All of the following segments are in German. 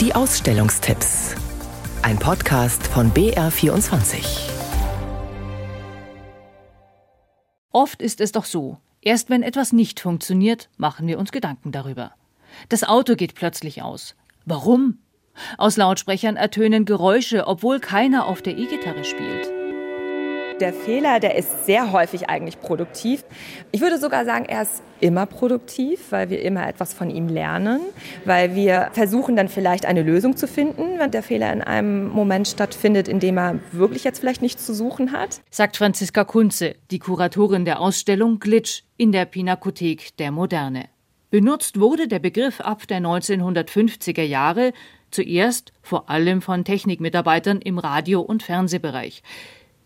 Die Ausstellungstipps. Ein Podcast von BR24. Oft ist es doch so, erst wenn etwas nicht funktioniert, machen wir uns Gedanken darüber. Das Auto geht plötzlich aus. Warum? Aus Lautsprechern ertönen Geräusche, obwohl keiner auf der E-Gitarre spielt. Der Fehler, der ist sehr häufig eigentlich produktiv. Ich würde sogar sagen, er ist immer produktiv, weil wir immer etwas von ihm lernen, weil wir versuchen dann vielleicht eine Lösung zu finden, wenn der Fehler in einem Moment stattfindet, in dem er wirklich jetzt vielleicht nichts zu suchen hat. Sagt Franziska Kunze, die Kuratorin der Ausstellung Glitch in der Pinakothek der Moderne. Benutzt wurde der Begriff ab der 1950er Jahre zuerst vor allem von Technikmitarbeitern im Radio- und Fernsehbereich.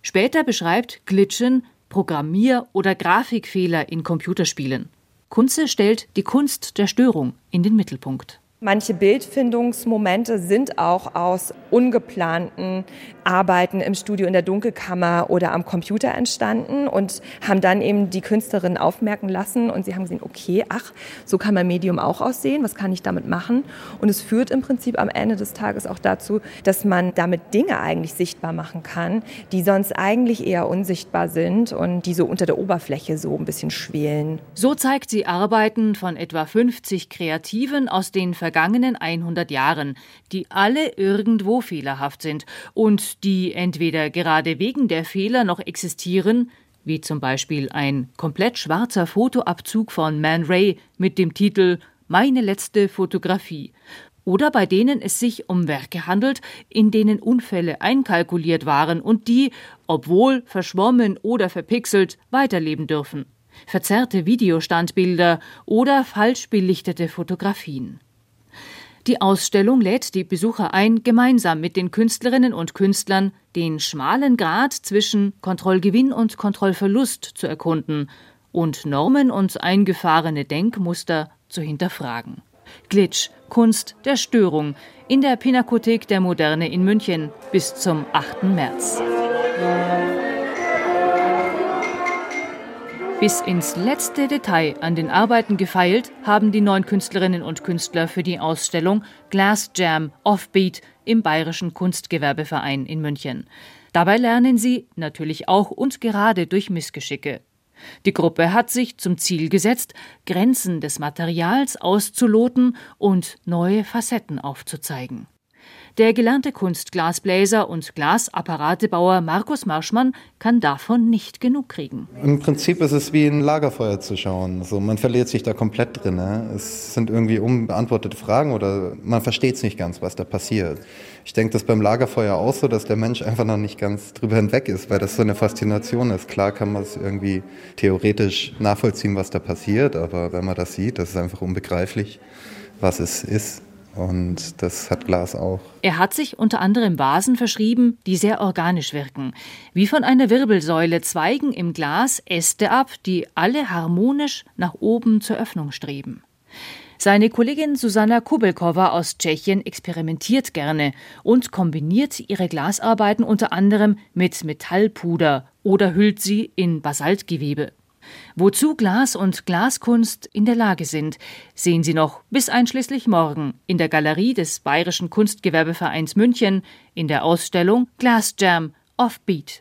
Später beschreibt Glitchen Programmier- oder Grafikfehler in Computerspielen. Kunze stellt die Kunst der Störung in den Mittelpunkt. Manche Bildfindungsmomente sind auch aus ungeplanten Arbeiten im Studio in der Dunkelkammer oder am Computer entstanden und haben dann eben die Künstlerin aufmerken lassen und sie haben gesehen, okay, ach, so kann mein Medium auch aussehen, was kann ich damit machen? Und es führt im Prinzip am Ende des Tages auch dazu, dass man damit Dinge eigentlich sichtbar machen kann, die sonst eigentlich eher unsichtbar sind und die so unter der Oberfläche so ein bisschen schwelen. So zeigt sie Arbeiten von etwa 50 Kreativen aus den vergangenen 100 Jahren, die alle irgendwo fehlerhaft sind und die entweder gerade wegen der Fehler noch existieren, wie zum Beispiel ein komplett schwarzer Fotoabzug von Man Ray mit dem Titel Meine letzte Fotografie, oder bei denen es sich um Werke handelt, in denen Unfälle einkalkuliert waren und die, obwohl verschwommen oder verpixelt, weiterleben dürfen. Verzerrte Videostandbilder oder falsch belichtete Fotografien. Die Ausstellung lädt die Besucher ein, gemeinsam mit den Künstlerinnen und Künstlern den schmalen Grad zwischen Kontrollgewinn und Kontrollverlust zu erkunden und Normen und eingefahrene Denkmuster zu hinterfragen. Glitch, Kunst der Störung, in der Pinakothek der Moderne in München bis zum 8. März. Bis ins letzte Detail an den Arbeiten gefeilt haben die neun Künstlerinnen und Künstler für die Ausstellung Glass Jam Offbeat im Bayerischen Kunstgewerbeverein in München. Dabei lernen sie natürlich auch und gerade durch Missgeschicke. Die Gruppe hat sich zum Ziel gesetzt, Grenzen des Materials auszuloten und neue Facetten aufzuzeigen. Der gelernte Kunstglasbläser und Glasapparatebauer Markus Marschmann kann davon nicht genug kriegen. Im Prinzip ist es wie ein Lagerfeuer zu schauen. So, man verliert sich da komplett drin. Ne? Es sind irgendwie unbeantwortete Fragen oder man versteht es nicht ganz, was da passiert. Ich denke, das beim Lagerfeuer auch so, dass der Mensch einfach noch nicht ganz drüber hinweg ist, weil das so eine Faszination ist. Klar kann man es irgendwie theoretisch nachvollziehen, was da passiert, aber wenn man das sieht, das ist einfach unbegreiflich, was es ist. Und das hat Glas auch. Er hat sich unter anderem Vasen verschrieben, die sehr organisch wirken. Wie von einer Wirbelsäule zweigen im Glas Äste ab, die alle harmonisch nach oben zur Öffnung streben. Seine Kollegin Susanna Kubelkova aus Tschechien experimentiert gerne und kombiniert ihre Glasarbeiten unter anderem mit Metallpuder oder hüllt sie in Basaltgewebe. Wozu Glas und Glaskunst in der Lage sind, sehen Sie noch bis einschließlich morgen in der Galerie des Bayerischen Kunstgewerbevereins München in der Ausstellung Glass Jam Offbeat.